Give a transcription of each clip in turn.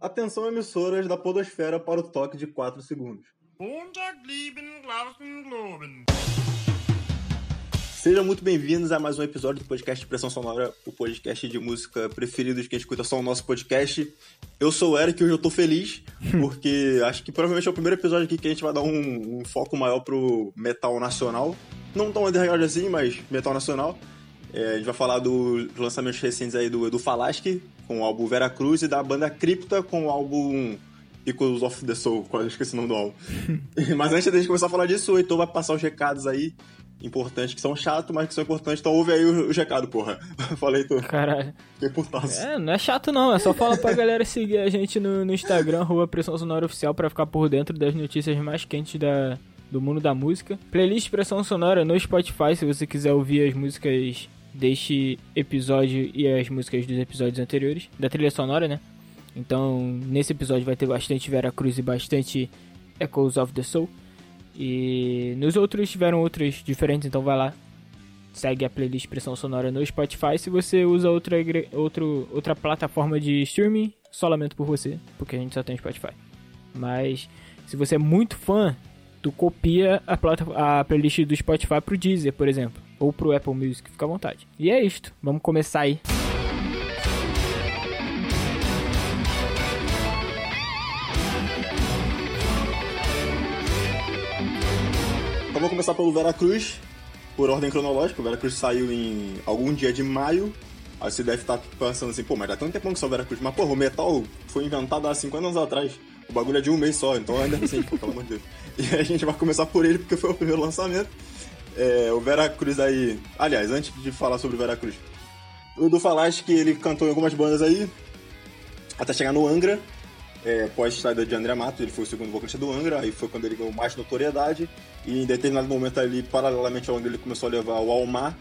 Atenção emissoras da podosfera para o toque de 4 segundos. Sejam muito bem-vindos a mais um episódio do podcast Pressão Sonora, o podcast de música preferido de quem escuta só o nosso podcast. Eu sou o Eric e hoje eu tô feliz, porque acho que provavelmente é o primeiro episódio aqui que a gente vai dar um, um foco maior pro metal nacional. Não tão underground assim, mas metal nacional. É, a gente vai falar dos lançamentos recentes aí do Edu Falaschi, com o álbum Vera Cruz, e da banda Cripta, com o álbum Equals of the Soul, quase esqueci o nome do álbum. mas antes da gente começar a falar disso, o Heitor vai passar os recados aí, importantes, que são chatos, mas que são importantes. Então ouve aí os recados, porra. Falei, Heitor. Caralho. Fiquei putaço. É, não é chato não, é só falar pra galera seguir a gente no, no Instagram, Rua Pressão Sonora Oficial, pra ficar por dentro das notícias mais quentes da, do mundo da música. Playlist Pressão Sonora no Spotify, se você quiser ouvir as músicas deste episódio e as músicas dos episódios anteriores, da trilha sonora, né? Então, nesse episódio vai ter bastante Vera Cruz e bastante Echoes of the Soul. E nos outros tiveram outros diferentes, então vai lá. Segue a playlist Pressão Sonora no Spotify. Se você usa outra, outro, outra plataforma de streaming, só lamento por você, porque a gente só tem Spotify. Mas se você é muito fã, tu copia a, a playlist do Spotify pro Deezer, por exemplo ou pro Apple Music, fica à vontade. E é isto, vamos começar aí. Então vamos começar pelo Veracruz, por ordem cronológica. O Veracruz saiu em algum dia de maio. Aí você deve estar pensando assim, pô, mas já tem um tempão que saiu o Veracruz. Mas, porra, o metal foi inventado há 50 anos atrás. O bagulho é de um mês só, então ainda é recente, pô, pelo amor de Deus. E a gente vai começar por ele porque foi o primeiro lançamento. É, o Vera Cruz aí. Aliás, antes de falar sobre o Vera Cruz, o Edu falaste que ele cantou em algumas bandas aí, até chegar no Angra. É, pós-saída de André Mato, ele foi o segundo vocalista do Angra, aí foi quando ele ganhou mais notoriedade. E em determinado momento ali, paralelamente ao Angra, ele começou a levar o Almar,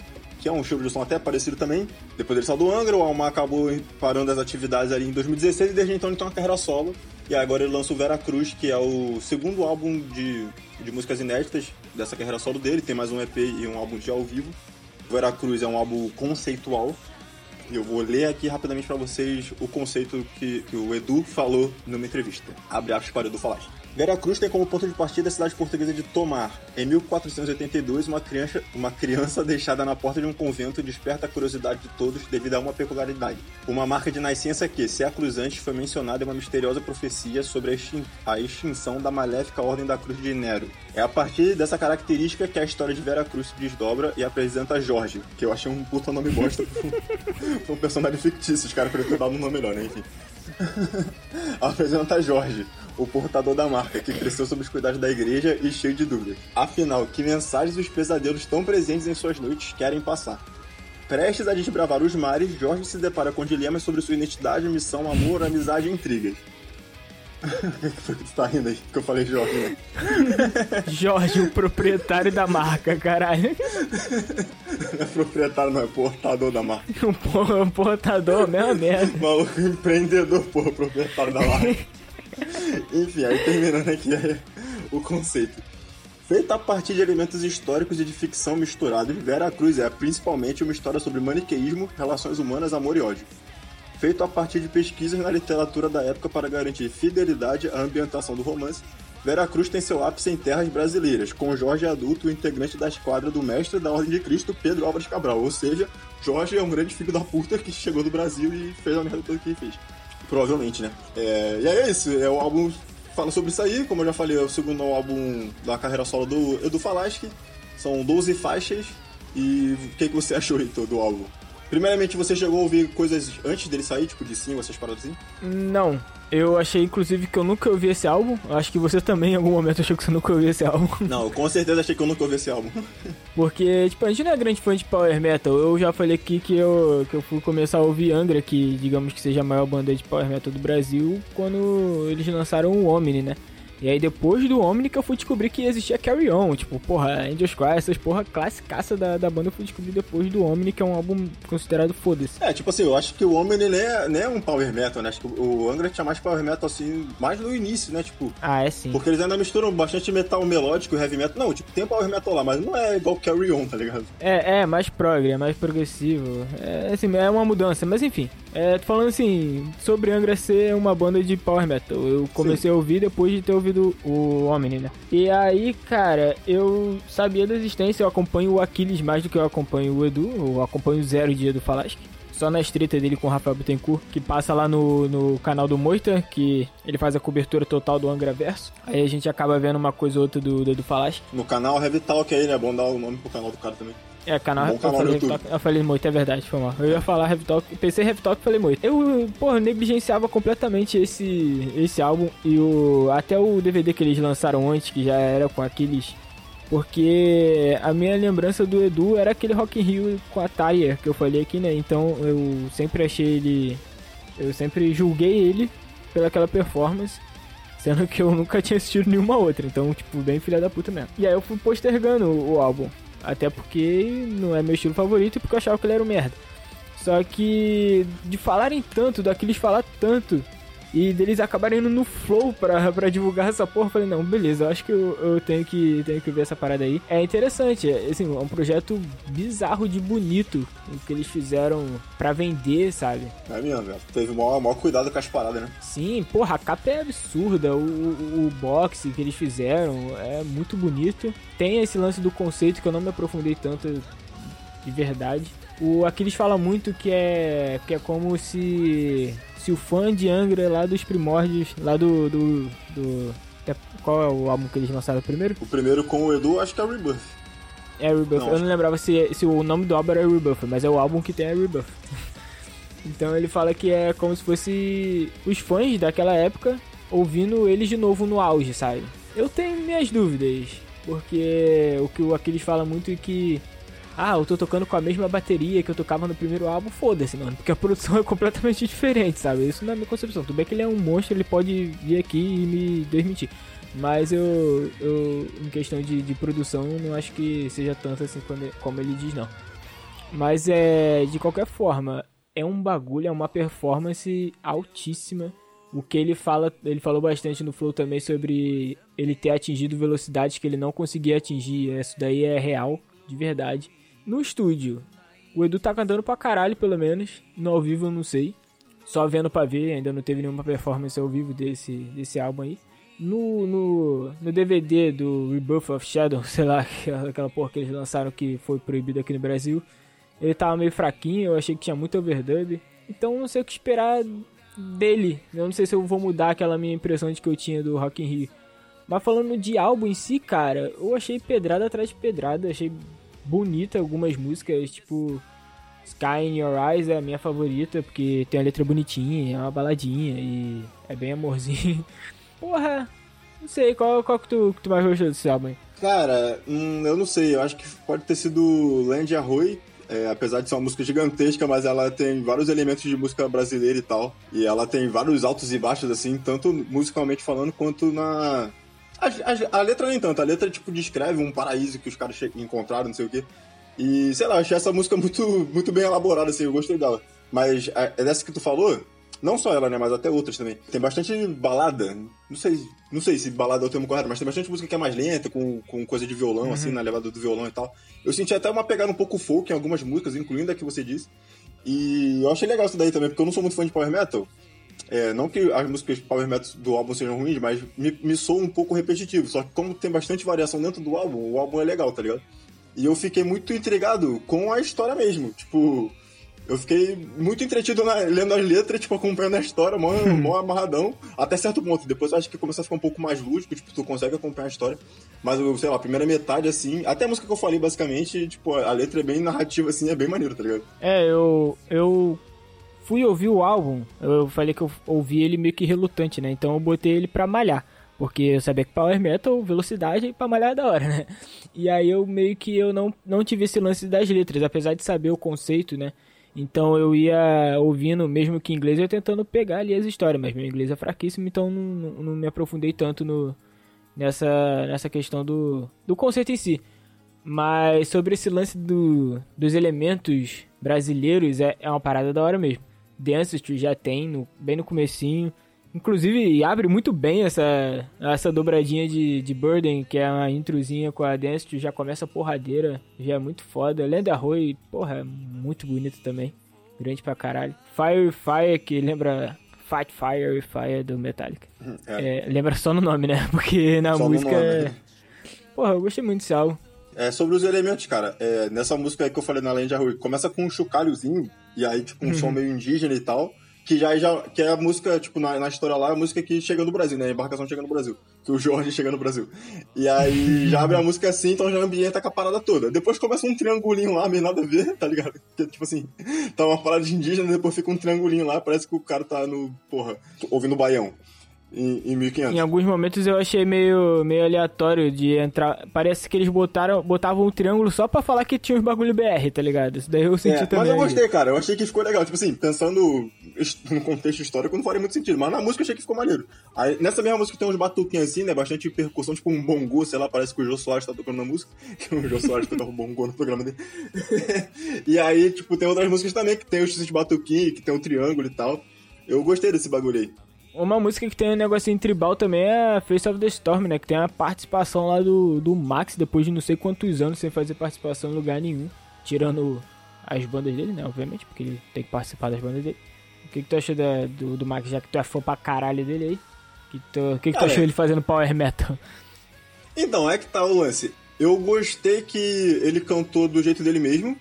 que é um estilo de som até parecido também. Depois ele saiu do Angra, o Almar acabou parando as atividades ali em 2016 e desde então ele tem uma carreira solo. E agora ele lança o Vera Cruz, que é o segundo álbum de, de músicas inéditas dessa carreira solo dele. Tem mais um EP e um álbum de ao vivo. O Vera Cruz é um álbum conceitual. E eu vou ler aqui rapidamente para vocês o conceito que, que, o Edu falou numa entrevista. Abre aspas para o Edu falar. Veracruz tem como ponto de partida a cidade portuguesa de Tomar. Em 1482, uma criança, uma criança deixada na porta de um convento desperta a curiosidade de todos devido a uma peculiaridade. Uma marca de nascença que, séculos antes, foi mencionada em uma misteriosa profecia sobre a, extin a extinção da maléfica Ordem da Cruz de Nero. É a partir dessa característica que a história de Veracruz se desdobra e apresenta Jorge, que eu achei um puta nome bosta pra um personagem fictício, os caras ter dado um nome melhor, né? Enfim. apresenta Jorge, o portador da marca, que cresceu sob os cuidados da igreja e cheio de dúvidas. Afinal, que mensagens os pesadelos tão presentes em suas noites querem passar? Prestes a desbravar os mares, Jorge se depara com dilemas sobre sua identidade, missão, amor, amizade e intrigas. Por que tu tá rindo aí? Que eu falei Jorge, né? Jorge, o proprietário da marca, caralho. Não é proprietário, não, é portador da marca. Um portador, mesmo merda. Maluco empreendedor, porra, proprietário da marca. Enfim, aí terminando aqui o conceito. Feita a partir de elementos históricos e de ficção misturados, Vera Cruz é principalmente uma história sobre maniqueísmo, relações humanas, amor e ódio. Feito a partir de pesquisas na literatura da época para garantir fidelidade à ambientação do romance, Vera Cruz tem seu ápice em terras brasileiras, com Jorge adulto, integrante da esquadra do mestre da Ordem de Cristo, Pedro Álvares Cabral. Ou seja, Jorge é um grande filho da puta que chegou do Brasil e fez a merda toda que fez. Provavelmente, né? É, e aí é isso, é o álbum fala sobre isso aí, como eu já falei, é o segundo álbum da carreira solo do Edu Falaschi. São 12 faixas. E o que, que você achou, Heitor, do álbum? Primeiramente, você chegou a ouvir coisas antes dele sair, tipo de sim, essas paradas assim? Não. Eu achei, inclusive, que eu nunca ouvi esse álbum. Acho que você também, em algum momento, achou que você nunca ouviu esse álbum. Não, eu com certeza achei que eu nunca ouvi esse álbum. Porque, tipo, a gente não é grande fã de Power Metal. Eu já falei aqui que eu, que eu fui começar a ouvir Angra, que digamos que seja a maior banda de Power Metal do Brasil, quando eles lançaram o Omni, né? E aí depois do Omni que eu fui descobrir que existia Carry On, tipo, porra, Angels Cry, essas porra classicaça da, da banda eu fui descobrir depois do Omni, que é um álbum considerado foda-se. É, tipo assim, eu acho que o Omni nem é, nem é um power metal, né? Acho que o Angra tinha mais power metal, assim, mais no início, né? Tipo... Ah, é sim. Porque eles ainda misturam bastante metal melódico e heavy metal. Não, tipo, tem power metal lá, mas não é igual Carry On, tá ligado? É, é, mais prog, é mais progressivo. É, assim, é uma mudança, mas enfim. É, tô falando assim, sobre Angra ser uma banda de power metal. Eu comecei Sim. a ouvir depois de ter ouvido o Omni, né? E aí, cara, eu sabia da existência, eu acompanho o Aquiles mais do que eu acompanho o Edu, eu acompanho o Zero Dia do Falasque só na estreita dele com o Rafael Bittencourt, que passa lá no, no canal do Moita, que ele faz a cobertura total do Angra Verso. Aí a gente acaba vendo uma coisa ou outra do, do, do Falasque. No canal Heavy Talk aí, né? É bom dar o nome pro canal do cara também. É, canal, eu, falei, eu falei muito, é verdade, foi mal. Eu ia falar Heavy Talk, pensei Heavy Talk e falei muito. Eu, porra, negligenciava completamente esse, esse álbum e o até o DVD que eles lançaram antes, que já era com aqueles porque a minha lembrança do Edu era aquele Rock in Rio com a Tyre que eu falei aqui, né? Então eu sempre achei ele. Eu sempre julguei ele pelaquela performance. Sendo que eu nunca tinha assistido nenhuma outra. Então, tipo, bem filha da puta mesmo. E aí eu fui postergando o, o álbum. Até porque não é meu estilo favorito e porque eu achava que ele era um merda. Só que de falarem tanto, daqueles falar tanto e deles acabarem indo no flow pra, pra divulgar essa porra. Eu falei, não, beleza, eu acho que eu, eu, tenho, que, tenho que ver essa parada aí. É interessante, é, assim, é um projeto bizarro de bonito o que eles fizeram pra vender, sabe? É mesmo, velho. Teve o maior, maior cuidado com as paradas, né? Sim, porra, a capa é absurda. O, o, o boxe que eles fizeram é muito bonito. Tem esse lance do conceito que eu não me aprofundei tanto de verdade. O Aquiles fala muito que é, que é como se se o fã de Angra lá dos primórdios, lá do. do, do é, qual é o álbum que eles lançaram primeiro? O primeiro com o Edu, acho que é o Rebirth. É Rebirth. Não, eu não lembrava se, se o nome do álbum era Rebirth, mas é o álbum que tem a Rebirth. então ele fala que é como se fosse os fãs daquela época ouvindo eles de novo no auge, sabe? Eu tenho minhas dúvidas, porque o que o Aquiles fala muito é que ah, eu tô tocando com a mesma bateria que eu tocava no primeiro álbum, foda-se, mano. Porque a produção é completamente diferente, sabe? Isso não é minha concepção. Tudo bem que ele é um monstro, ele pode vir aqui e me desmentir. Mas eu, eu em questão de, de produção, não acho que seja tanto assim como ele diz, não. Mas é, de qualquer forma, é um bagulho, é uma performance altíssima. O que ele fala, ele falou bastante no Flow também sobre ele ter atingido velocidades que ele não conseguia atingir. Isso daí é real, de verdade no estúdio. O Edu tá cantando pra caralho, pelo menos. No ao vivo eu não sei. Só vendo pra ver, ainda não teve nenhuma performance ao vivo desse, desse álbum aí. No, no, no DVD do Rebirth of Shadow, sei lá, aquela porra que eles lançaram que foi proibido aqui no Brasil, ele tava meio fraquinho, eu achei que tinha muito overdub. Então não sei o que esperar dele. Eu não sei se eu vou mudar aquela minha impressão de que eu tinha do Rock in Rio. Mas falando de álbum em si, cara, eu achei pedrada atrás de pedrada, achei bonita algumas músicas, tipo Sky in Your Eyes é a minha favorita, porque tem a letra bonitinha, é uma baladinha e é bem amorzinho. Porra, não sei, qual, qual que, tu, que tu mais gostou desse álbum? Cara, hum, eu não sei, eu acho que pode ter sido Land Arroy, é, apesar de ser uma música gigantesca, mas ela tem vários elementos de música brasileira e tal. E ela tem vários altos e baixos, assim, tanto musicalmente falando quanto na, a, a, a, letra nem tanto, a letra tipo descreve um paraíso que os caras encontraram, não sei o quê. E sei lá, achei essa música muito, muito bem elaborada, assim, eu gostei dela. Mas a, é dessa que tu falou, não só ela, né, mas até outras também. Tem bastante balada, não sei, não sei se balada é o termo correto, mas tem bastante música que é mais lenta, com, com coisa de violão, uhum. assim, na levada do violão e tal. Eu senti até uma pegada um pouco folk em algumas músicas, incluindo a que você disse. E eu achei legal isso daí também, porque eu não sou muito fã de power metal. É, não que as músicas power metal do álbum sejam ruins, mas me, me soa um pouco repetitivo. Só que como tem bastante variação dentro do álbum, o álbum é legal, tá ligado? E eu fiquei muito intrigado com a história mesmo. Tipo, eu fiquei muito entretido na, lendo as letras, tipo, acompanhando a história, mó, mó amarradão, até certo ponto. Depois eu acho que começa a ficar um pouco mais lúdico, tipo, tu consegue acompanhar a história. Mas, eu, sei lá, a primeira metade, assim, até a música que eu falei, basicamente, tipo, a letra é bem narrativa, assim, é bem maneiro, tá ligado? É, eu, eu fui ouvir o álbum, eu falei que eu ouvi ele meio que relutante, né? Então eu botei ele pra malhar. Porque eu sabia que Power Metal, velocidade, pra malhar é da hora, né? E aí eu meio que eu não, não tive esse lance das letras, apesar de saber o conceito, né? Então eu ia ouvindo, mesmo que em inglês, eu tentando pegar ali as histórias, mas meu inglês é fraquíssimo, então não, não, não me aprofundei tanto no, nessa, nessa questão do, do conceito em si. Mas sobre esse lance do, dos elementos brasileiros, é, é uma parada da hora mesmo. The Ancestry já tem, no, bem no comecinho. Inclusive, abre muito bem essa, essa dobradinha de, de Burden, que é uma introzinha com a Dance, já começa a porradeira, já é muito foda. Lenda Roy, porra, é muito bonito também. grande pra caralho. Fire Fire, que lembra Fight Fire Fire do Metallica. É. É, lembra só no nome, né? Porque na só música. É- Porra, eu gostei muito desse álbum. É, sobre os elementos, cara, é, nessa música aí que eu falei na Land Rui, começa com um chocalhozinho, e aí, tipo, um uhum. som meio indígena e tal, que já, já que é a música, tipo, na, na história lá, a música que chega no Brasil, né? A embarcação chega no Brasil. Que o Jorge chega no Brasil. E aí já abre a música assim, então já ambienta com a parada toda. Depois começa um triangulinho lá, meio nada a ver, tá ligado? Que, tipo assim, tá uma parada de indígena, depois fica um triangulinho lá, parece que o cara tá no, porra, ouvindo o baião em, em 1500. Em alguns momentos eu achei meio, meio aleatório de entrar. Parece que eles botaram, botavam um triângulo só pra falar que tinha uns bagulho BR, tá ligado? Isso daí eu senti é, também. Mas eu gostei, cara. Eu achei que ficou legal. Tipo assim, pensando no contexto histórico, não faria muito sentido. Mas na música eu achei que ficou maneiro. Aí, nessa mesma música tem uns batuquinhos assim, né? Bastante percussão, tipo um bongo, sei lá, parece que o Jô Soares tá tocando na música. Que o Jô Soares tocava um bongo no programa dele. e aí, tipo, tem outras músicas também que tem os batuquinhos, que tem o um triângulo e tal. Eu gostei desse bagulho aí. Uma música que tem um negocinho tribal também é Face of the Storm, né? Que tem a participação lá do, do Max depois de não sei quantos anos sem fazer participação em lugar nenhum. Tirando as bandas dele, né? Obviamente, porque ele tem que participar das bandas dele. O que, que tu achou da, do, do Max, já que tu é fã pra caralho dele aí? Que tu, o que, que tu achou ele fazendo power metal? Então, é que tá o lance. Eu gostei que ele cantou do jeito dele mesmo.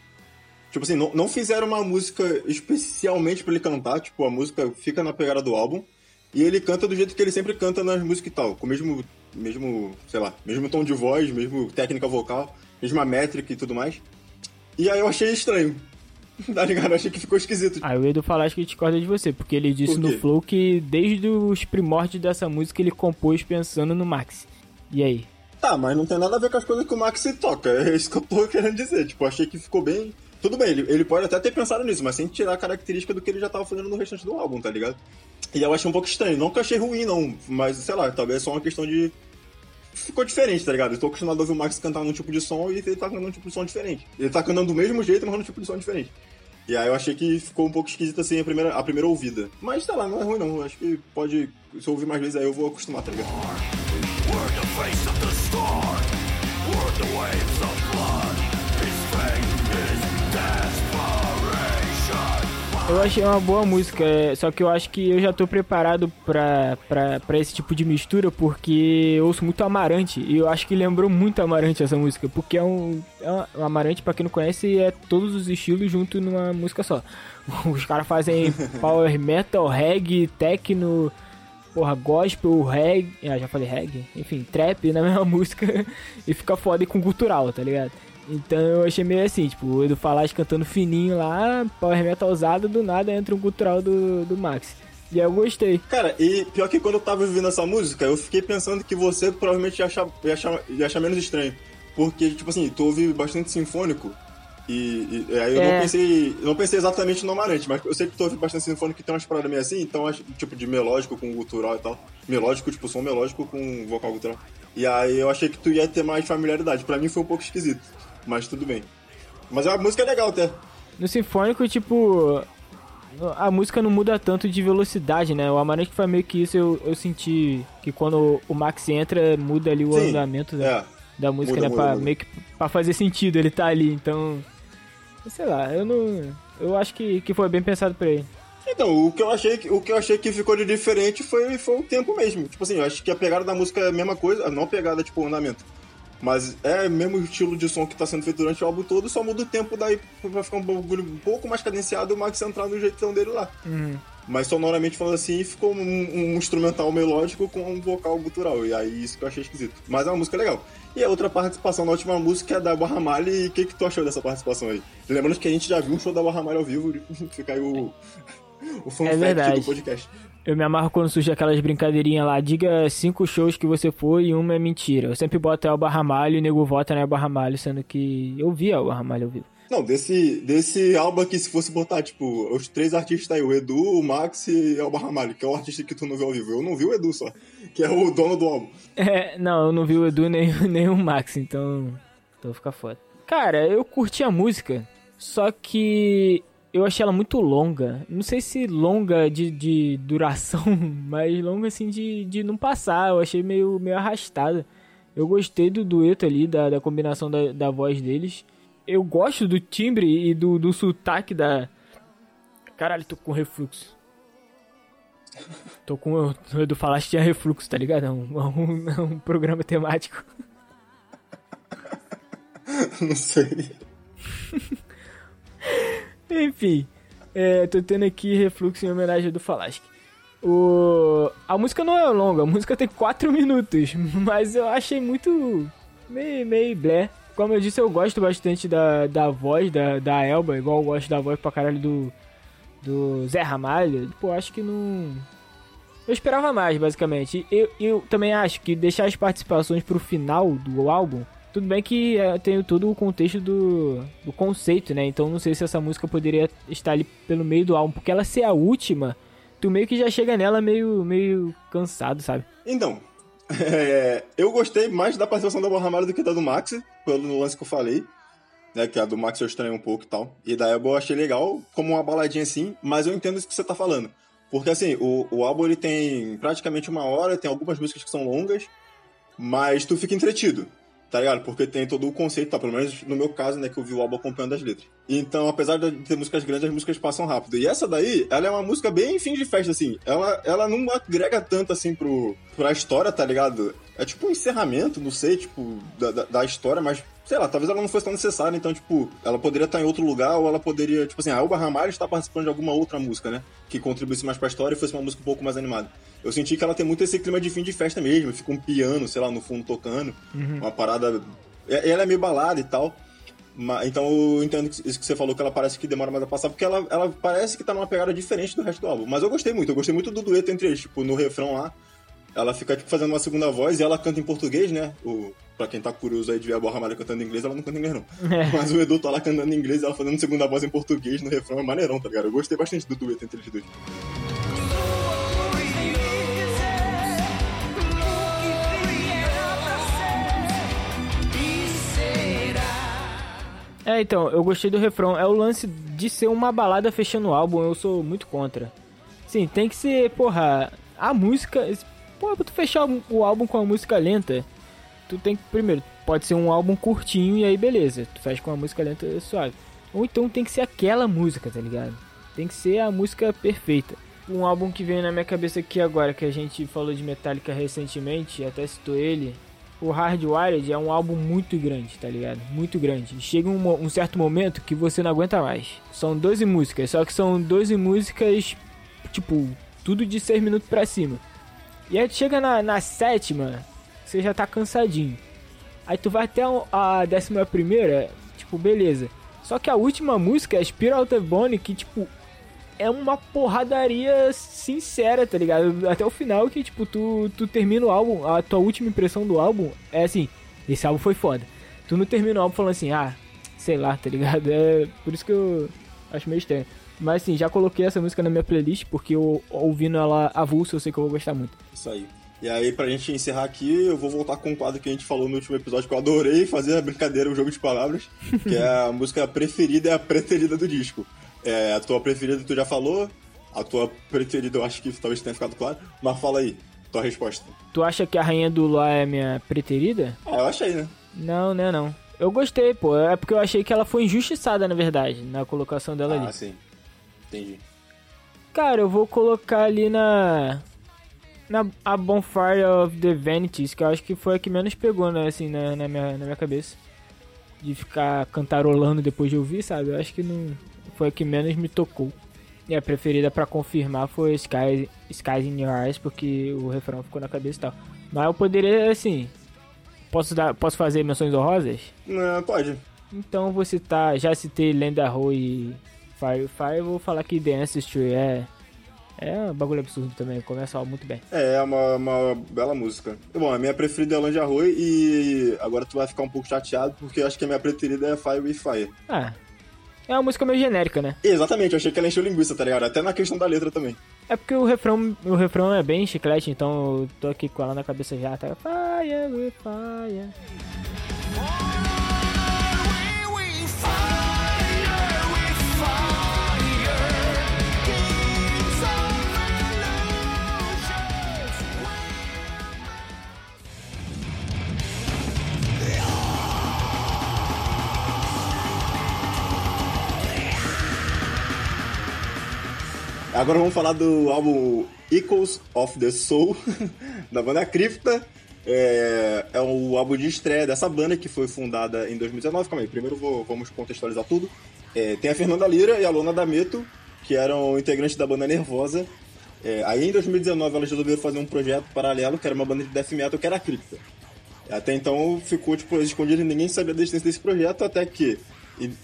Tipo assim, não, não fizeram uma música especialmente para ele cantar. Tipo, a música fica na pegada do álbum. E ele canta do jeito que ele sempre canta nas músicas e tal, com o mesmo, mesmo, sei lá, mesmo tom de voz, mesmo técnica vocal, mesma métrica e tudo mais. E aí eu achei estranho. Tá ligado? Eu achei que ficou esquisito. Aí o Edu Falasco que discorda de você, porque ele disse no Flow que desde os primórdios dessa música ele compôs pensando no Max. E aí? Tá, mas não tem nada a ver com as coisas que o Max toca. É isso que eu tô querendo dizer. Tipo, achei que ficou bem. Tudo bem, ele, ele pode até ter pensado nisso, mas sem tirar a característica do que ele já tava fazendo no restante do álbum, tá ligado? E eu achei um pouco estranho. Não que eu achei ruim, não, mas sei lá, talvez é só uma questão de. Ficou diferente, tá ligado? Eu tô acostumado a ouvir o Max cantar num tipo de som e ele tá cantando num tipo de som diferente. Ele tá cantando do mesmo jeito, mas num tipo de som diferente. E aí eu achei que ficou um pouco esquisito assim a primeira, a primeira ouvida. Mas sei lá, não é ruim não. Eu acho que pode. Se eu ouvir mais vezes aí eu vou acostumar, tá ligado? We're the face of the storm. We're the waves of Eu achei uma boa música, é, só que eu acho que eu já tô preparado pra, pra, esse tipo de mistura, porque eu ouço muito Amarante, e eu acho que lembrou muito Amarante essa música, porque é um, é um Amarante, pra quem não conhece, é todos os estilos junto numa música só. Os caras fazem power metal, reggae, techno, porra, gospel, reggae, ah, já falei reggae, enfim, trap na mesma música, e fica foda e com cultural, tá ligado? Então eu achei meio assim, tipo, o Edu Falas cantando fininho lá, power metal usado, do nada entra um cultural do, do Max. E eu gostei. Cara, e pior que quando eu tava ouvindo essa música, eu fiquei pensando que você provavelmente ia achar, ia achar, ia achar menos estranho. Porque, tipo assim, tu ouve bastante sinfônico. E, aí eu é. não pensei. Não pensei exatamente no Amarante, mas eu sei que tu ouve bastante sinfônico que tem umas paradas meio assim, então acho tipo de melódico com gutural e tal. Melódico, tipo, som melódico com vocal gutural. E aí eu achei que tu ia ter mais familiaridade. Pra mim foi um pouco esquisito mas tudo bem. Mas a música é legal até. No Sinfônico, tipo. A música não muda tanto de velocidade, né? O Amarante foi meio que isso, eu, eu senti que quando o Max entra, muda ali o Sim, andamento da, é. da música, muda, né? Muda, pra, muda. Meio que pra fazer sentido ele tá ali, então. Sei lá, eu não. Eu acho que, que foi bem pensado pra ele. Então, o que eu achei que, o que eu achei que ficou de diferente foi, foi o tempo mesmo. Tipo assim, eu acho que a pegada da música é a mesma coisa, não a pegada, tipo, o andamento. Mas é mesmo o estilo de som que tá sendo feito durante o álbum todo, só muda o tempo daí pra ficar um bagulho um pouco mais cadenciado e o Max entrar no jeitão dele lá. Uhum. Mas sonoramente falando assim, ficou um, um, instrumental melódico com um vocal gutural. E aí isso que eu achei esquisito. Mas é uma música legal. E a outra participação na última música é da Barramalha. E o que, que tu achou dessa participação aí? Lembrando que a gente já viu um show da Barramalha ao vivo. Fica aí o, o fun é do podcast. Eu me amarro quando surge aquelas brincadeirinhas lá. Diga cinco shows que você foi e uma é mentira. Eu sempre boto Elba Ramalho e o nego vota na Elba Ramalho, sendo que eu vi Elba Ramalho ao vivo. Não, desse, desse álbum aqui, se fosse botar, tipo, os três artistas aí, o Edu, o Max e Elba Ramalho, que é o artista que tu não viu ao vivo. Eu não vi o Edu só, que é o dono do álbum. É, não, eu não vi o Edu nem, nem o Max, então. Então fica foda. Cara, eu curti a música, só que eu achei ela muito longa. Não sei se longa de, de duração, mas longa assim de, de não passar. Eu achei meio, meio arrastada. Eu gostei do dueto ali, da, da combinação da, da voz deles. Eu gosto do timbre e do, do sotaque da, Caralho, tô com refluxo. Tô com. O Edu falaste que tinha refluxo, tá ligado? É um, é um, é um programa temático. Não sei. Enfim, é, tô tendo aqui refluxo em homenagem do Falasque. O... A música não é longa, a música tem 4 minutos, mas eu achei muito. meio, meio blé. Como eu disse, eu gosto bastante da, da voz da, da Elba, igual eu gosto da voz pra caralho do, do Zé Ramalho. Pô, acho que não. Eu esperava mais, basicamente. Eu, eu também acho que deixar as participações pro final do álbum. Tudo bem que é, tem todo o contexto do, do conceito, né? Então não sei se essa música poderia estar ali pelo meio do álbum, porque ela ser a última, tu meio que já chega nela meio, meio cansado, sabe? Então, é, eu gostei mais da participação da Ramalho do que da do Max, pelo lance que eu falei. Né, que a do Max eu estranho um pouco e tal. E da Elba eu achei legal, como uma baladinha assim, mas eu entendo isso que você tá falando. Porque assim, o, o álbum ele tem praticamente uma hora, tem algumas músicas que são longas, mas tu fica entretido tá ligado? Porque tem todo o conceito, tá? Pelo menos no meu caso, né, que eu vi o álbum acompanhando as letras. Então, apesar de ter músicas grandes, as músicas passam rápido. E essa daí, ela é uma música bem fim de festa, assim. Ela, ela não agrega tanto, assim, pro, pra história, tá ligado? É tipo um encerramento, não sei, tipo, da, da, da história, mas sei lá, talvez ela não fosse tão necessária, então, tipo, ela poderia estar em outro lugar, ou ela poderia, tipo assim, a Elba Ramalho está participando de alguma outra música, né? Que contribuísse mais pra história e fosse uma música um pouco mais animada. Eu senti que ela tem muito esse clima de fim de festa mesmo, fica um piano, sei lá, no fundo tocando, uhum. uma parada. Ela é meio balada e tal. Então eu entendo isso que você falou, que ela parece que demora mais a passar, porque ela, ela parece que tá numa pegada diferente do resto do álbum. Mas eu gostei muito, eu gostei muito do dueto entre eles, tipo, no refrão lá. Ela fica, tipo, fazendo uma segunda voz e ela canta em português, né? O, pra quem tá curioso aí de ver a Borra Malha cantando em inglês, ela não canta em inglês, não. É. Mas o Edu tá lá cantando em inglês e ela fazendo segunda voz em português no refrão é maneirão, tá ligado? Eu gostei bastante do dueto entre eles dois. É, então, eu gostei do refrão. É o lance de ser uma balada fechando o álbum, eu sou muito contra. Sim, tem que ser, porra, a música. Pô, pra tu fechar o álbum com a música lenta, tu tem que. Primeiro, pode ser um álbum curtinho e aí beleza. Tu faz com a música lenta suave. Ou então tem que ser aquela música, tá ligado? Tem que ser a música perfeita. Um álbum que veio na minha cabeça aqui agora, que a gente falou de Metallica recentemente, até citou ele. O Hardwired é um álbum muito grande, tá ligado? Muito grande. Chega um, um certo momento que você não aguenta mais. São 12 músicas, só que são 12 músicas, tipo, tudo de 6 minutos pra cima. E aí chega na, na sétima, você já tá cansadinho. Aí tu vai até a décima primeira, tipo, beleza. Só que a última música, Spiral of the Bone, que tipo, é uma porradaria sincera, tá ligado? Até o final que, tipo, tu, tu termina o álbum, a tua última impressão do álbum é assim, esse álbum foi foda. Tu não termina o álbum falando assim, ah, sei lá, tá ligado? É por isso que eu acho meio estranho. Mas sim, já coloquei essa música na minha playlist, porque eu, ouvindo ela avulso, eu sei que eu vou gostar muito. Isso aí. E aí, pra gente encerrar aqui, eu vou voltar com um quadro que a gente falou no último episódio, que eu adorei fazer a brincadeira, o jogo de palavras, que é a música preferida e a preferida do disco. É, a tua preferida tu já falou, a tua preferida eu acho que talvez tenha ficado claro, mas fala aí, tua resposta. Tu acha que a Rainha do Lá é minha preferida? Ah, eu achei, né? Não, né, não. Eu gostei, pô. É porque eu achei que ela foi injustiçada, na verdade, na colocação dela ah, ali. Ah, sim. Entendi. Cara, eu vou colocar ali na. Na a Bonfire of the Vanities, que eu acho que foi a que menos pegou, né, assim, na, na, minha, na minha cabeça. De ficar cantarolando depois de ouvir, sabe? Eu acho que não foi a que menos me tocou. E a preferida para confirmar foi Sky, Skies in Your Eyes, porque o refrão ficou na cabeça e tal. Mas eu poderia, assim. Posso, dar, posso fazer menções honrosas? Não, pode. Então vou citar. Já citei Lenda Ho e Firefly, eu vou falar que The Ancestry é. É um bagulho absurdo também, começa muito bem. É, é uma, uma bela música. Bom, a minha preferida é Lange Arroy e agora tu vai ficar um pouco chateado porque eu acho que a minha preferida é Fire with Fire. Ah, é uma música meio genérica, né? Exatamente, eu achei que ela encheu linguiça, tá ligado? Até na questão da letra também. É porque o refrão, o refrão é bem chiclete, então eu tô aqui com ela na cabeça já, tá? Fire with fire. Agora vamos falar do álbum Echoes of the Soul, da banda Cripta. É, é o álbum de estreia dessa banda que foi fundada em 2019. Calma aí, primeiro vou, vamos contextualizar tudo. É, tem a Fernanda Lira e a Lona D'Ameto, que eram integrantes da banda Nervosa. É, aí em 2019 elas resolveram fazer um projeto paralelo, que era uma banda de death metal, que era a Cripta. Até então ficou tipo, escondido e ninguém sabia da existência desse projeto, até que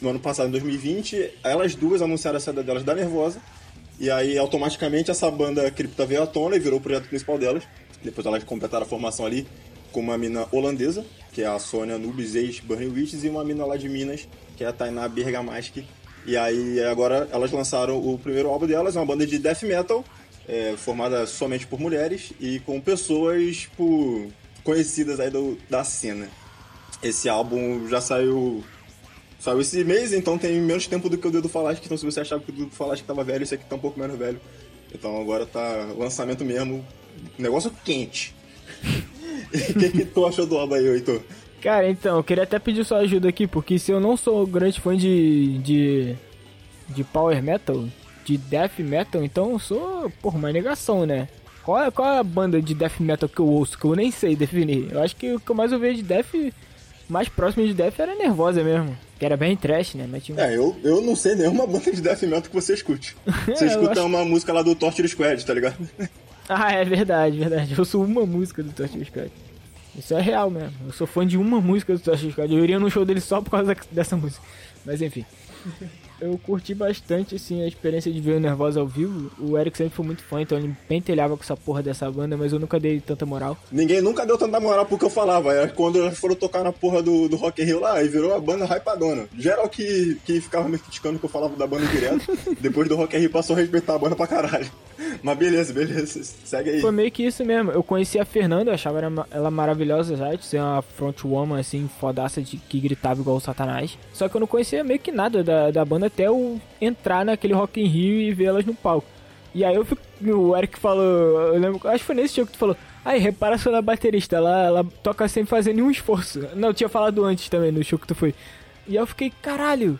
no ano passado, em 2020, elas duas anunciaram a saída delas da Nervosa, e aí automaticamente essa banda Cripta veio à tona e virou o projeto principal delas. Depois elas completaram a formação ali com uma mina holandesa, que é a Sônia Nubes, ex-Burning Witches, e uma mina lá de Minas, que é a Tainá Bergamaschi. E aí agora elas lançaram o primeiro álbum delas, uma banda de death metal, é, formada somente por mulheres e com pessoas tipo, conhecidas aí do, da cena. Esse álbum já saiu saiu esse mês, então tem menos tempo do que o Dedo Falasque, então se você achava que o Dedo Falasque tava velho, esse aqui tá um pouco menos velho. Então agora tá lançamento mesmo, negócio quente. O que, que tu achou do álbum aí, Heitor? Cara, então, eu queria até pedir sua ajuda aqui, porque se eu não sou grande fã de, de, de power metal, de death metal, então eu sou, porra, uma negação, né? Qual é, qual é a banda de death metal que eu ouço, que eu nem sei definir? Eu acho que o que eu mais ouvi de death, mais próximo de death era Nervosa mesmo. Que era bem trash, né? Mas tinha... É, eu, eu não sei nenhuma banda de death metal que você escute. Você escuta acho... uma música lá do Torture Squad, tá ligado? ah, é verdade, verdade. Eu sou uma música do Torture Squad. Isso é real mesmo. Eu sou fã de uma música do Torture Squad. Eu iria no show dele só por causa dessa música. Mas enfim eu curti bastante, assim, a experiência de ver o Nervosa ao vivo. O Eric sempre foi muito fã, então ele pentelhava com essa porra dessa banda, mas eu nunca dei tanta moral. Ninguém nunca deu tanta moral porque eu falava. É quando eles foram tocar na porra do, do Rock in Rio lá, e virou a banda hypadona. Geral que, que ficava me criticando que eu falava da banda direto, depois do Rock in Rio passou a respeitar a banda pra caralho. Mas beleza, beleza, segue aí. Foi meio que isso mesmo. Eu conheci a Fernanda, eu achava ela, ela maravilhosa já, de ser uma frontwoman, assim, fodaça de, que gritava igual o Satanás. Só que eu não conhecia meio que nada da, da banda até eu entrar naquele Rock in Rio e ver elas no palco. E aí eu fico, o Eric falou, eu lembro, acho que foi nesse show que tu falou, aí repara só na baterista, ela, ela toca sem fazer nenhum esforço. Não, eu tinha falado antes também no show que tu foi. E eu fiquei, caralho,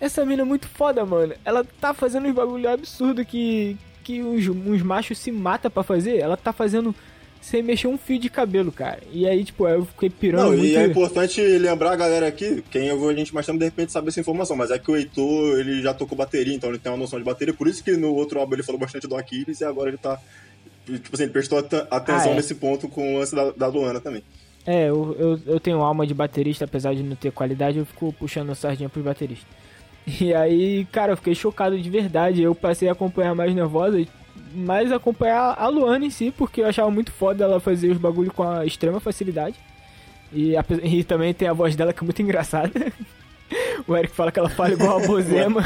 essa mina é muito foda, mano. Ela tá fazendo uns bagulho absurdo que, que uns, uns machos se matam para fazer. Ela tá fazendo sem mexer um fio de cabelo, cara. E aí, tipo, eu fiquei pirando. Não, muito... e é importante lembrar a galera aqui, quem a gente mais tempo de repente sabe essa informação, mas é que o Heitor, ele já tocou bateria, então ele tem uma noção de bateria, por isso que no outro álbum ele falou bastante do Aquiles e agora ele tá. Tipo assim, ele prestou atenção ah, é. nesse ponto com o lance da, da Luana também. É, eu, eu, eu, tenho alma de baterista, apesar de não ter qualidade, eu fico puxando a sardinha pros bateristas. E aí, cara, eu fiquei chocado de verdade. Eu passei a acompanhar mais nervosa mais acompanhar a Luana em si, porque eu achava muito foda ela fazer os bagulhos com a extrema facilidade. E, a, e também tem a voz dela que é muito engraçada. o Eric fala que ela fala igual a Bozema.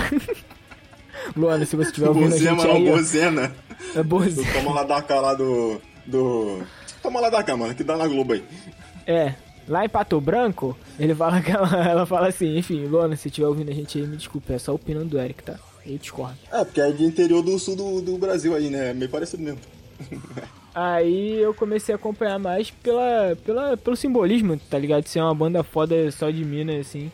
Luana, se você estiver ouvindo Bozema a gente não, aí... Bozena. É Bozena. Toma lá da cá lá do... do... Toma lá da cá, mano, que dá na Globo aí. É, lá em Pato Branco, ele fala que ela, ela fala assim, enfim, Luana, se estiver ouvindo a gente aí, me desculpe, é só a opinião do Eric, tá? Eu discordo. É, porque é de interior do sul do, do Brasil aí, né? É meio parecido mesmo. Aí eu comecei a acompanhar mais pela, pela, pelo simbolismo, tá ligado? De ser uma banda foda só de Minas, assim.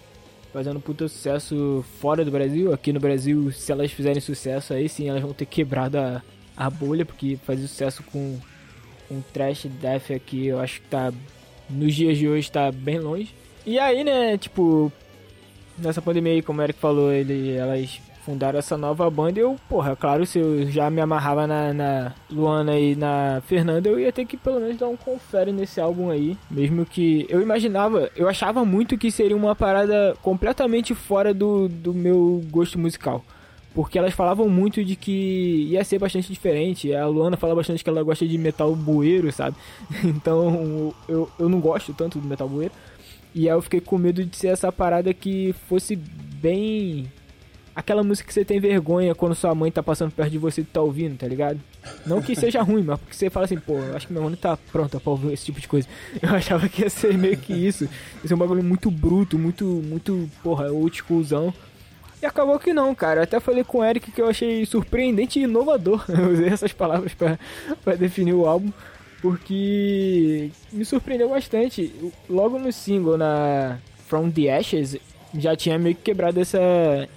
Fazendo puta sucesso fora do Brasil. Aqui no Brasil, se elas fizerem sucesso, aí sim elas vão ter quebrado a, a bolha, porque fazer sucesso com um trash death aqui, eu acho que tá. Nos dias de hoje tá bem longe. E aí, né, tipo, nessa pandemia aí, como o Eric falou, ele, elas fundaram essa nova banda, eu, porra, claro, se eu já me amarrava na, na, Luana e na Fernanda, eu ia ter que pelo menos dar um confere nesse álbum aí. Mesmo que eu imaginava, eu achava muito que seria uma parada completamente fora do, do meu gosto musical. Porque elas falavam muito de que ia ser bastante diferente. A Luana fala bastante que ela gosta de metal bueiro, sabe? Então eu, eu não gosto tanto do metal bueiro. E aí eu fiquei com medo de ser essa parada que fosse bem aquela música que você tem vergonha quando sua mãe tá passando perto de você e tá ouvindo, tá ligado? Não que seja ruim, mas porque você fala assim, pô, acho que minha mãe não tá pronta pra ouvir esse tipo de coisa. Eu achava que ia ser meio que isso. Ia ser um bagulho muito bruto, muito, muito, porra, old schoolzão. E acabou que não, cara. Eu até falei com o Eric que eu achei surpreendente e inovador. Eu usei essas palavras para definir o álbum. Porque me surpreendeu bastante. Logo no single, na From the Ashes, já tinha meio que quebrado essa,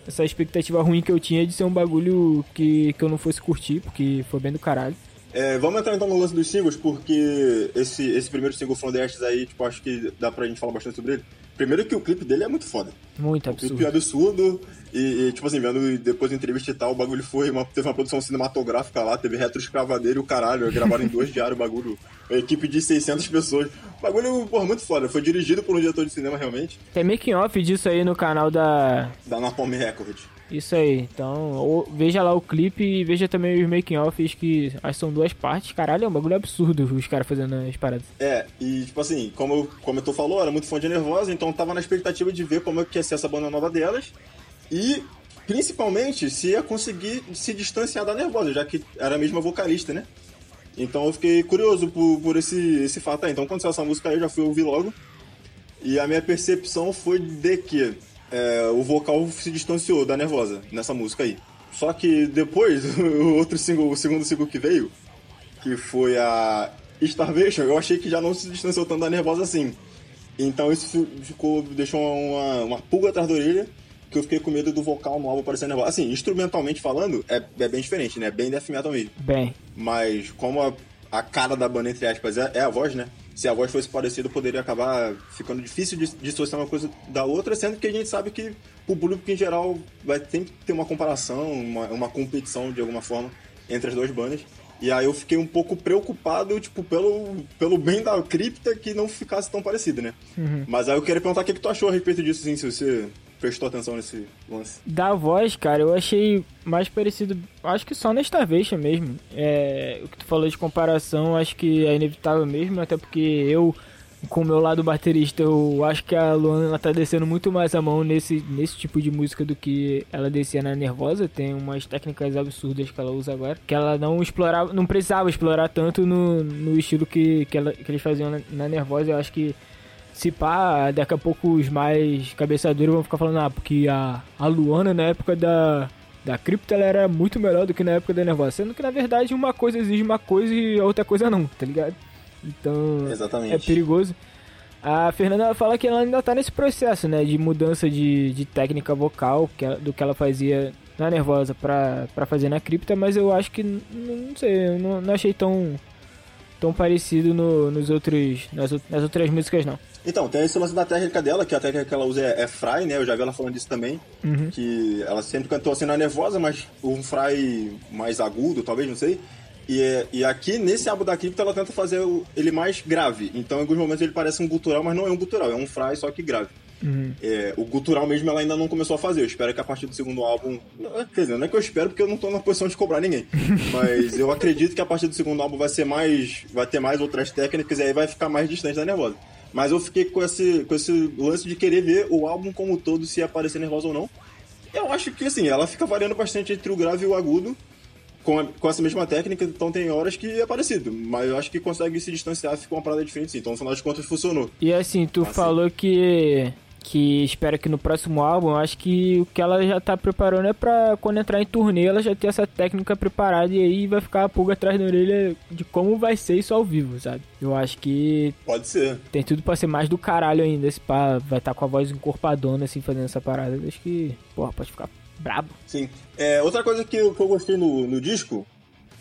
essa expectativa ruim que eu tinha de ser um bagulho que, que eu não fosse curtir, porque foi bem do caralho. É, vamos entrar então no lance dos singles, porque esse, esse primeiro single From The Ashes aí, tipo, acho que dá pra gente falar bastante sobre ele. Primeiro que o clipe dele é muito foda. Muito O absurdo. clipe é absurdo, e, e, tipo assim, vendo depois da entrevista e tal, o bagulho foi, uma, teve uma produção cinematográfica lá, teve retroescravadeira e o caralho, gravaram em dois diários o bagulho, a equipe de 600 pessoas. O bagulho, porra, muito foda, foi dirigido por um diretor de cinema realmente, Tem making off disso aí no canal da. da Napalm Records. Isso aí. Então, ou- veja lá o clipe e veja também os making offs que acho que são duas partes. Caralho, é um bagulho absurdo os caras fazendo as paradas. É, e tipo assim, como, eu- como eu tô falou, era muito fã de Nervosa, então tava na expectativa de ver como é que ia ser essa banda nova delas. E principalmente se ia conseguir se distanciar da Nervosa, já que era a mesma vocalista, né? Então eu fiquei curioso por, por esse, esse fato aí. Então quando saiu essa música aí, eu já fui ouvir logo. E a minha percepção foi de que é, o vocal se distanciou da Nervosa nessa música aí. Só que depois, o outro single, o segundo single que veio, que foi a Starvation, eu achei que já não se distanciou tanto da Nervosa assim. Então isso fi- ficou, deixou uma, uma pulga atrás da orelha, que eu fiquei com medo do vocal no álbum parecer Nervosa. Assim, instrumentalmente falando, é, é bem diferente, né? É bem death metal mesmo. Bem, Mas como a, a cara da banda, entre aspas, é, é a voz, né? Se a voz fosse parecida, poderia acabar ficando difícil de dissociar uma coisa da outra, sendo que a gente sabe que o público em geral vai sempre ter uma comparação, uma, uma competição de alguma forma entre as duas bandas. E aí eu fiquei um pouco preocupado, tipo, pelo, pelo bem da cripta que não ficasse tão parecido, né? Mas aí eu queria perguntar o que, que tu achou a respeito disso, assim, se você prestou atenção nesse lance. da voz, cara, eu achei mais parecido. Acho que só na Starvation mesmo. É, o que tu falou de comparação, acho que é inevitável mesmo, até porque eu, com o meu lado baterista, eu acho que a Luana tá descendo muito mais a mão nesse, nesse tipo de música do que ela descia na Nervosa. Tem umas técnicas absurdas que ela usa agora, que ela não explorava, não precisava explorar tanto no, no estilo que, que, ela, que eles faziam na, na Nervosa. Eu acho que se pá, daqui a pouco os mais cabeçadores vão ficar falando, ah, porque a, a Luana na época da, da Cripta ela era muito melhor do que na época da Nervosa. Sendo que na verdade uma coisa exige uma coisa e a outra coisa não, tá ligado? Então Exatamente. é perigoso. A Fernanda fala que ela ainda tá nesse processo, né, de mudança de, de técnica vocal, que ela- do que ela fazia na Nervosa pra, pra fazer na Cripta, mas eu acho que, não sei, eu não, não achei tão, tão parecido no, nos outros, nas, nas outras músicas, não. Então, tem esse lance da técnica dela, que a técnica que ela usa é, é fry, né? Eu já vi ela falando disso também. Uhum. Que ela sempre cantou assim na nervosa, mas um fry mais agudo, talvez, não sei. E, é- e aqui, nesse álbum da Cripta, ela tenta fazer o- ele mais grave. Então, em alguns momentos ele parece um gutural, mas não é um gutural, é um fry, só que grave. Uhum. É, o gutural mesmo ela ainda não começou a fazer. Eu espero que a partir do segundo álbum. Quer dizer, não é que eu espero porque eu não tô na posição de cobrar ninguém. Mas eu acredito que a partir do segundo álbum vai ser mais. Vai ter mais outras técnicas e aí vai ficar mais distante da nervosa. Mas eu fiquei com esse, com esse lance de querer ver o álbum como um todo, se ia aparecer nervosa ou não. Eu acho que assim, ela fica variando bastante entre o grave e o agudo. Com, a- com essa mesma técnica, então tem horas que é parecido. Mas eu acho que consegue se distanciar, fica uma parada diferente sim. Então, no final de contas, funcionou. E assim, tu Assim. falou que que espera que no próximo álbum, eu acho que o que ela já tá preparando é pra quando entrar em turnê, ela já ter essa técnica preparada e aí vai ficar a pulga atrás da orelha de como vai ser isso ao vivo, sabe? Eu acho que Pode ser. tem tudo pra ser mais do caralho ainda, esse pá vai estar com a voz encorpadona assim fazendo essa parada. Eu acho que, porra, pode ficar brabo. Sim. É, outra coisa que eu, que eu gostei no, no disco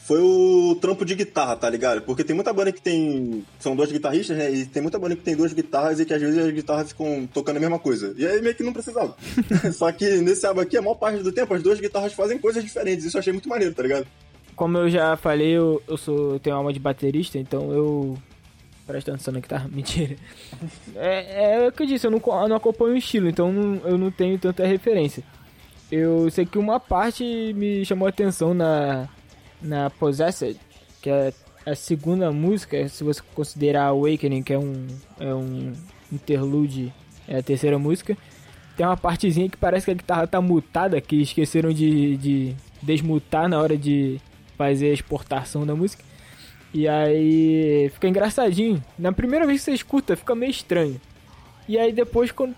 foi o trampo de guitarra, tá ligado? Porque tem muita banda que tem. São dois guitarristas, né? E tem muita banda que tem duas guitarras e que às vezes as guitarras ficam tocando a mesma coisa. E aí meio que não precisava. Só que nesse álbum aqui, a maior parte do tempo, as duas guitarras fazem coisas diferentes. Isso eu achei muito maneiro, tá ligado? Como eu já falei, eu, eu sou eu tenho alma de baterista, então eu Presta atenção na guitarra, mentira. É, é o que eu disse, eu não, eu não acompanho o estilo, então não- eu não tenho tanta referência. Eu sei que uma parte me chamou a atenção na, na Possessed, que é a segunda música, se você considerar Awakening, que é um, é um interlude, é a terceira música. Tem uma partezinha que parece que a guitarra tá mutada, que esqueceram de, de desmutar na hora de fazer a exportação da música. E aí fica engraçadinho. Na primeira vez que você escuta, fica meio estranho. E aí depois quando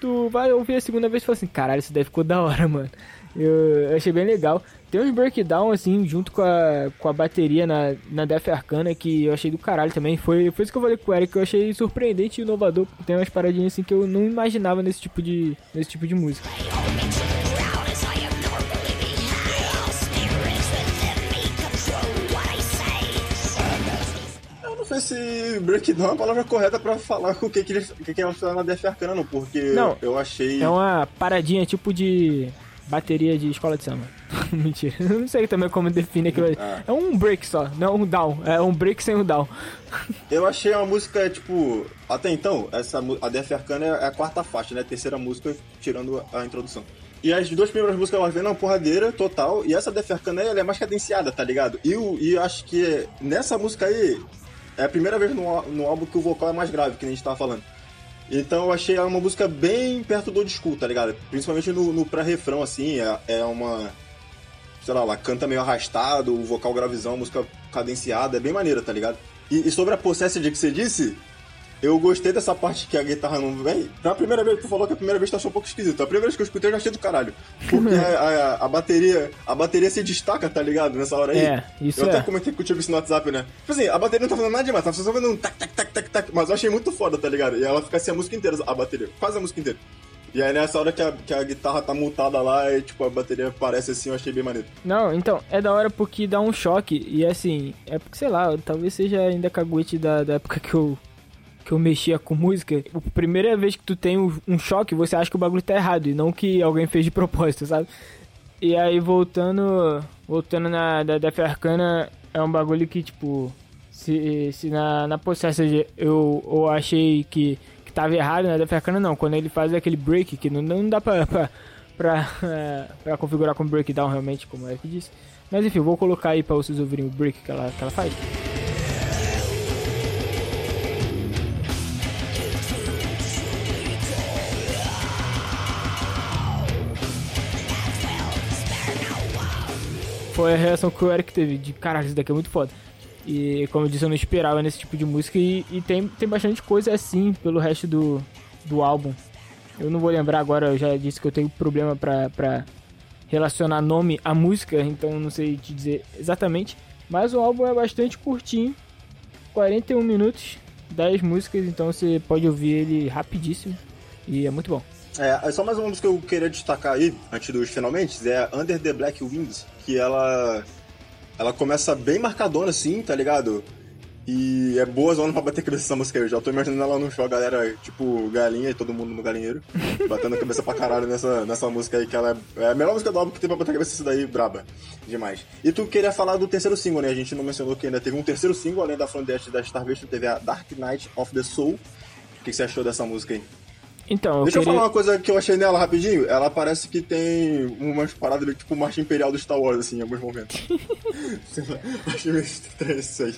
tu vai ouvir a segunda vez, tu fala assim, caralho, isso daí ficou da hora, mano. Eu achei bem legal. Tem uns breakdown, assim, junto com a, com a bateria na, na Def Arcana, que eu achei do caralho também. Foi, foi isso que eu falei com o Eric, que eu achei surpreendente e inovador. Tem umas paradinhas, assim, que eu não imaginava nesse tipo de, nesse tipo de música. Eu não sei se breakdown é a palavra correta pra falar o que, que, eles, o que, que elas fizeram na Def Arcana, não, porque Não, eu achei. É uma paradinha tipo de bateria de escola de samba. Mentira, eu não sei também como define aquilo ali. Ah. É um break só, não um down. É um break sem o down. Eu achei uma música, tipo. Até então, essa, a Def Arcana é a quarta faixa, né? A terceira música, tirando a introdução. E as duas primeiras músicas elas vêm na porradeira total. E essa Def Arcana ela é mais cadenciada, tá ligado? E, o- e eu acho que nessa música aí é a primeira vez no, no álbum que o vocal é mais grave, que nem a gente tava falando. Então eu achei ela uma música bem perto do school, tá ligado? Principalmente no, no pré-refrão, assim, é, é uma. Sei lá, ela canta meio arrastado, o vocal gravizão, música cadenciada, é bem maneira, tá ligado? E, e sobre a Possessed que você disse, eu gostei dessa parte que a guitarra não vem. Na primeira vez, tu falou que a primeira vez tu achou um pouco esquisito. A primeira vez que eu escutei eu já achei do caralho. Porque a, a- a bateria. A bateria se destaca, tá ligado? Nessa hora aí. É, isso Eu é. até comentei contigo isso no WhatsApp, né? Tipo assim, a bateria não tá fazendo nada demais, tá só fazendo um tac, tac, tac, tac, tac. Mas eu achei muito foda, tá ligado? E ela fica assim a música inteira, a bateria. Quase a música inteira. E aí nessa hora que a, que a guitarra tá mutada lá e tipo, a bateria aparece assim, eu achei bem maneiro. Não, então, é da hora porque dá um choque. E assim, é porque, sei lá, talvez seja ainda caguete da, da época que eu. Que eu mexia com música. A primeira vez que tu tem um, choque, você acha que o bagulho tá errado. E não que alguém fez de propósito, sabe? E aí, voltando. Voltando na da Arcana, é um bagulho que, tipo. Se, se na, na Possessed eu, eu achei que, que tava errado, na Def Arcana não. Quando ele faz aquele break, que não, não dá pra, pra, pra, pra configurar como breakdown realmente, como é que disse. Mas enfim, vou colocar aí pra vocês ouvirem o break que ela, que ela faz. Foi a reação que o Eric teve de caralho, isso daqui é muito foda. E como eu disse, eu não esperava nesse tipo de música e, e tem, tem bastante coisa assim pelo resto do, do álbum. Eu não vou lembrar agora, eu já disse que eu tenho problema pra, pra relacionar nome à música, então não sei te dizer exatamente. Mas o álbum é bastante curtinho, 41 minutos, 10 músicas, então você pode ouvir ele rapidíssimo e é muito bom. É, é só mais uma música que eu queria destacar aí, antes dos finalmente, é Under the Black Wings, que ela. Ela começa bem marcadona assim, tá ligado? E é boa zona pra bater cabeça essa música. Eu já tô imaginando ela no show, a galera, tipo, galinha e todo mundo no galinheiro, batendo a cabeça pra caralho nessa, nessa música aí, que ela é, é a melhor música do álbum que tem pra bater a cabeça isso daí, braba. Demais. E tu queria falar do terceiro single, né? A gente não mencionou que ainda teve um terceiro single, além da Frontest da Starvation, teve a Dark Knight of the Soul. O que, que você achou dessa música aí? Então, eu Deixa eu queria... falar uma coisa que eu achei nela rapidinho. Ela parece que tem umas paradas tipo marcha imperial do Star Wars, assim, em alguns momentos. Sei lá, achei meio estranho isso aí.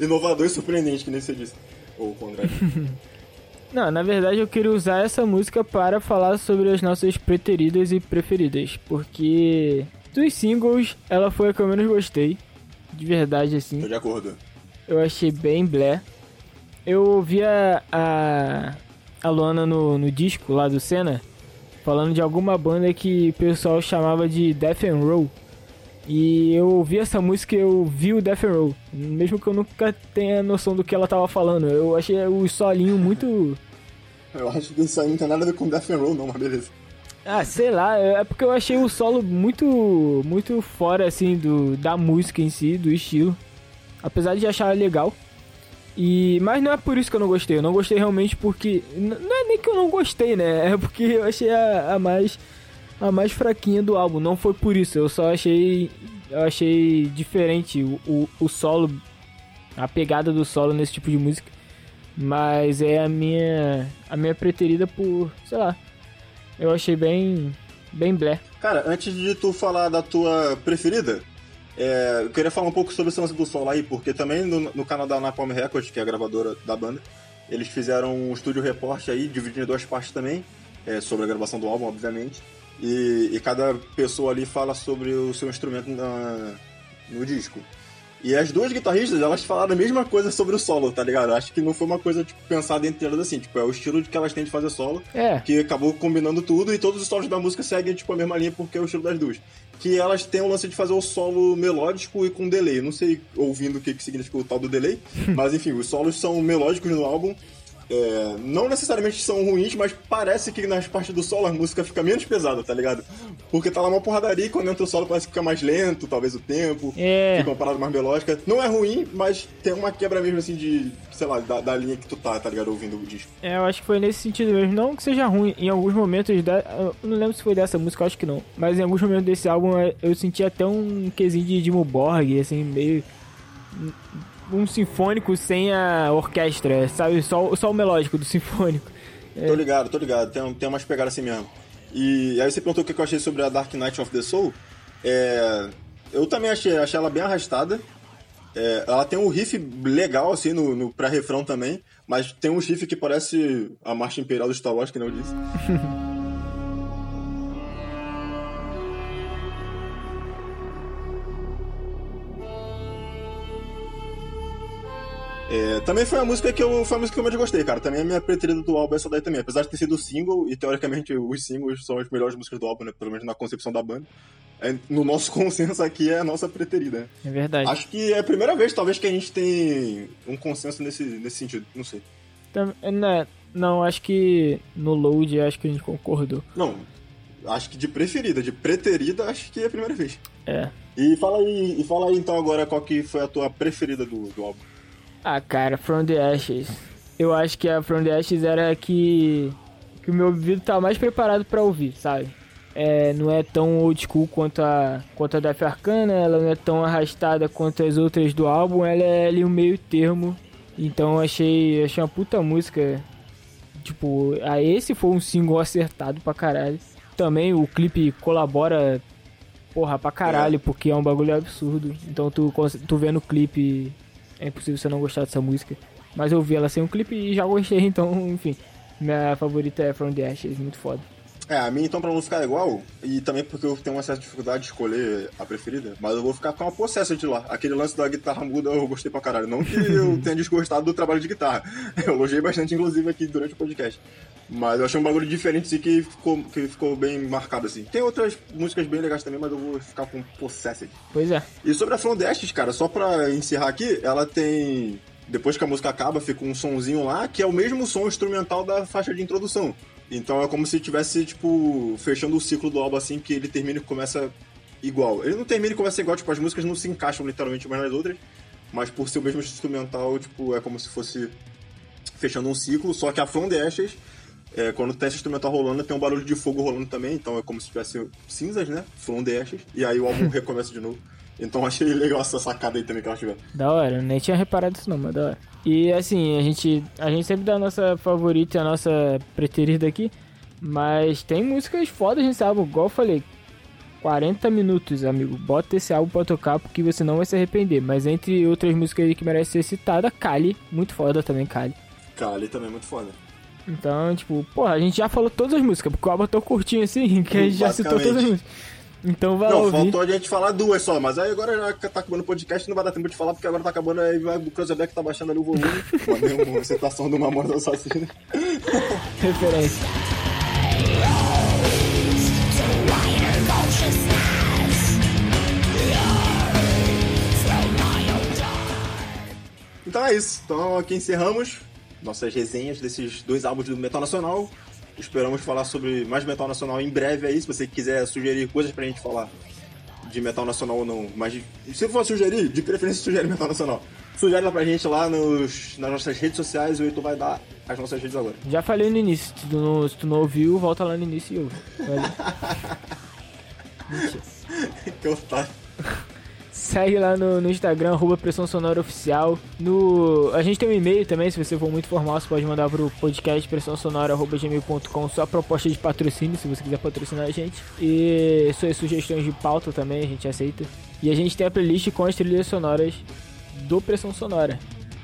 Inovador e surpreendente, que nem você disse. Ou o contrário. Não, na verdade eu queria usar essa música para falar sobre as nossas preteridas e preferidas, porque dos singles ela foi a que eu menos gostei, de verdade assim. Tô de acordo. Eu achei bem blé. Eu ouvi a, a, a Luana no, no disco lá do Senna falando de alguma banda que o pessoal chamava de Death and Roll. E eu ouvi essa música eu vi o Death and Roll. Mesmo que eu nunca tenha noção do que ela tava falando. Eu achei o solinho muito. Eu acho que isso aí não tem nada a ver com Death and Roll, não, mas beleza. Ah, sei lá, é porque eu achei o solo muito muito fora assim do da música em si, do estilo. Apesar de achar legal. E mas não é por isso que eu não gostei. Eu não gostei realmente porque não é nem que eu não gostei, né? É porque eu achei a, a mais a mais fraquinha do álbum. Não foi por isso. Eu só achei eu achei diferente o, o, o solo, a pegada do solo nesse tipo de música. Mas é a minha a minha preferida por, sei lá, eu achei bem. bem blé. Cara, antes de tu falar da tua preferida, é, eu queria falar um pouco sobre esse lance do solo aí, porque também no, no canal da Napalm Records, que é a gravadora da banda, eles fizeram um estúdio reporte aí, dividindo em duas partes também, é, sobre a gravação do álbum, obviamente. E, e cada pessoa ali fala sobre o seu instrumento na- no disco. E as duas guitarristas, elas falaram a mesma coisa sobre o solo, tá ligado? Acho que não foi uma coisa, tipo, pensada entre elas assim. Tipo, é o estilo que elas têm de fazer solo. É. Que acabou combinando tudo e todos os solos da música seguem, tipo, a mesma linha porque é o estilo das duas. Que elas têm o lance de fazer o solo melódico e com delay. Não sei ouvindo o que, que significa o tal do delay, mas enfim, os solos são melódicos no álbum. É, não necessariamente são ruins, mas parece que nas partes do solo a música fica menos pesada, tá ligado? Porque tá lá uma porradaria e quando entra o solo parece que fica mais lento, talvez o tempo, É. fica uma parada mais melódica. Não é ruim, mas tem uma quebra mesmo assim de, sei lá, da, da linha que tu tá, tá ligado? Ouvindo o disco. É, eu acho que foi nesse sentido mesmo. Não que seja ruim, em alguns momentos. Da, eu não lembro se foi dessa música, eu acho que não. Mas em alguns momentos desse álbum eu senti até um quesinho de Dimo Borg, assim, meio. Um sinfônico sem a orquestra, sabe? Só, só o melódico do sinfônico. Tô ligado, tô ligado. Tem, tem umas pegadas assim mesmo. E aí você perguntou o que eu achei sobre a Dark Knight of the Soul. É, eu também achei, achei ela bem arrastada. É, ela tem um riff legal, assim, no, no pré-refrão também. Mas tem um riff que parece a marcha imperial do Star Wars, que não eu disse. É, também foi a música que eu foi a música que eu mais gostei, cara. Também é a minha preferida do álbum essa daí também. Apesar de ter sido single, e teoricamente os singles são as melhores músicas do álbum, né? Pelo menos na concepção da banda. É, no nosso consenso aqui é a nossa preferida, né? É verdade. Acho que é a primeira vez, talvez, que a gente tem um consenso nesse, nesse sentido. Não sei. Tam- né, não, acho que no load acho que a gente concordou. Não, acho que de preferida, de preterida, acho que é a primeira vez. É. E fala aí, e fala aí então agora qual que foi a tua preferida do, do álbum. Ah, cara, From the Ashes. Eu acho que a From the Ashes era a que, que o meu ouvido tá mais preparado pra ouvir, sabe? É, não é tão old school quanto a, quanto a Death Arcana, ela não é tão arrastada quanto as outras do álbum, ela é ali um meio termo. Então eu achei, achei uma puta música. Tipo, a esse foi um single acertado pra caralho. Também o clipe colabora, porra, pra caralho, porque é um bagulho absurdo. Então tu, tu vendo o clipe, é impossível você não gostar dessa música. Mas eu vi ela sem um clipe e já gostei, então, enfim. Minha favorita é From the Ashes, muito foda. É, a minha então pra não ficar igual, e também porque eu tenho uma certa dificuldade de escolher a preferida, mas eu vou ficar com a Possessed lá. Aquele lance da guitarra muda eu gostei pra caralho. Não que eu tenha desgostado do trabalho de guitarra. Eu elogiei bastante, inclusive, aqui durante o podcast. Mas eu achei um bagulho diferente assim que ficou, que ficou bem marcado assim. Tem outras músicas bem legais também, mas eu vou ficar com Possessed. Pois é. E sobre a From Dashes, cara, só pra encerrar aqui, ela tem. Depois que a música acaba, fica um sonzinho lá, que é o mesmo som instrumental da faixa de introdução. Então é como se tivesse, tipo, fechando o ciclo do álbum assim, que ele termina e começa igual. Ele não termina e começa igual, tipo, as músicas não se encaixam literalmente umas nas outras, mas por ser o mesmo instrumental, tipo, é como se fosse fechando um ciclo, só que a From the Ashes, é, quando tem esse instrumental rolando, tem um barulho de fogo rolando também, então é como se tivesse cinzas, né? From the Ashes, e aí o álbum recomeça de novo. Então achei legal essa sacada aí também que elas tiveram. Da hora, eu nem tinha reparado isso não, mas da hora. E assim, a gente, a gente sempre dá a nossa favorita e a nossa preferida aqui, mas tem músicas fodas nesse álbum, igual eu falei. 40 minutos, amigo. Bota esse álbum pra tocar porque você não vai se arrepender. Mas entre outras músicas aí que merece ser citada, Kali, muito foda também, Kali. Kali também é muito foda. Então, tipo, porra, a gente já falou todas as músicas, porque o álbum é tão curtinho assim que a gente já citou todas as músicas. Então vai Não, ouvir. faltou a gente falar duas só, mas aí agora já que tá acabando o podcast, não vai dar tempo de falar, porque agora tá acabando, aí vai, o Cruzeback tá baixando ali o volume. Uma citação do Mamonas Assassina. Referência. Então é isso. Então aqui encerramos nossas resenhas desses dois álbuns do Metal Nacional. Esperamos falar sobre mais Metal Nacional em breve aí, se você quiser sugerir coisas pra gente falar de Metal Nacional ou não. Mas se for sugerir, de preferência sugere Metal Nacional. Sugere lá pra gente lá nos, nas nossas redes sociais, o Heitor vai dar as nossas redes agora. Já falei no início, se tu não, se tu não ouviu, volta lá no início e ouve. Que otário. Segue lá no, no Instagram, arroba Pressão Sonora Oficial. No, a gente tem um e-mail também, se você for muito formal, você pode mandar pro podcast pressãosonora.gmail.com sua proposta de patrocínio, se você quiser patrocinar a gente. E suas sugestões de pauta também, a gente aceita. E a gente tem a playlist com as trilhas sonoras do Pressão Sonora.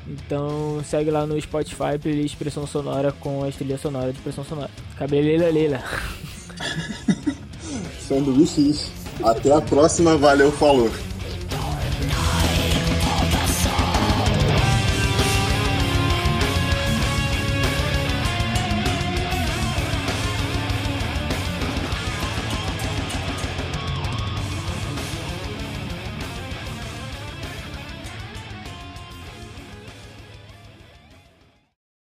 Então segue lá no Spotify, playlist Pressão Sonora com as trilhas sonoras de Pressão Sonora. Cabeleira Leila. Sanduíche. Até a próxima, valeu, falou.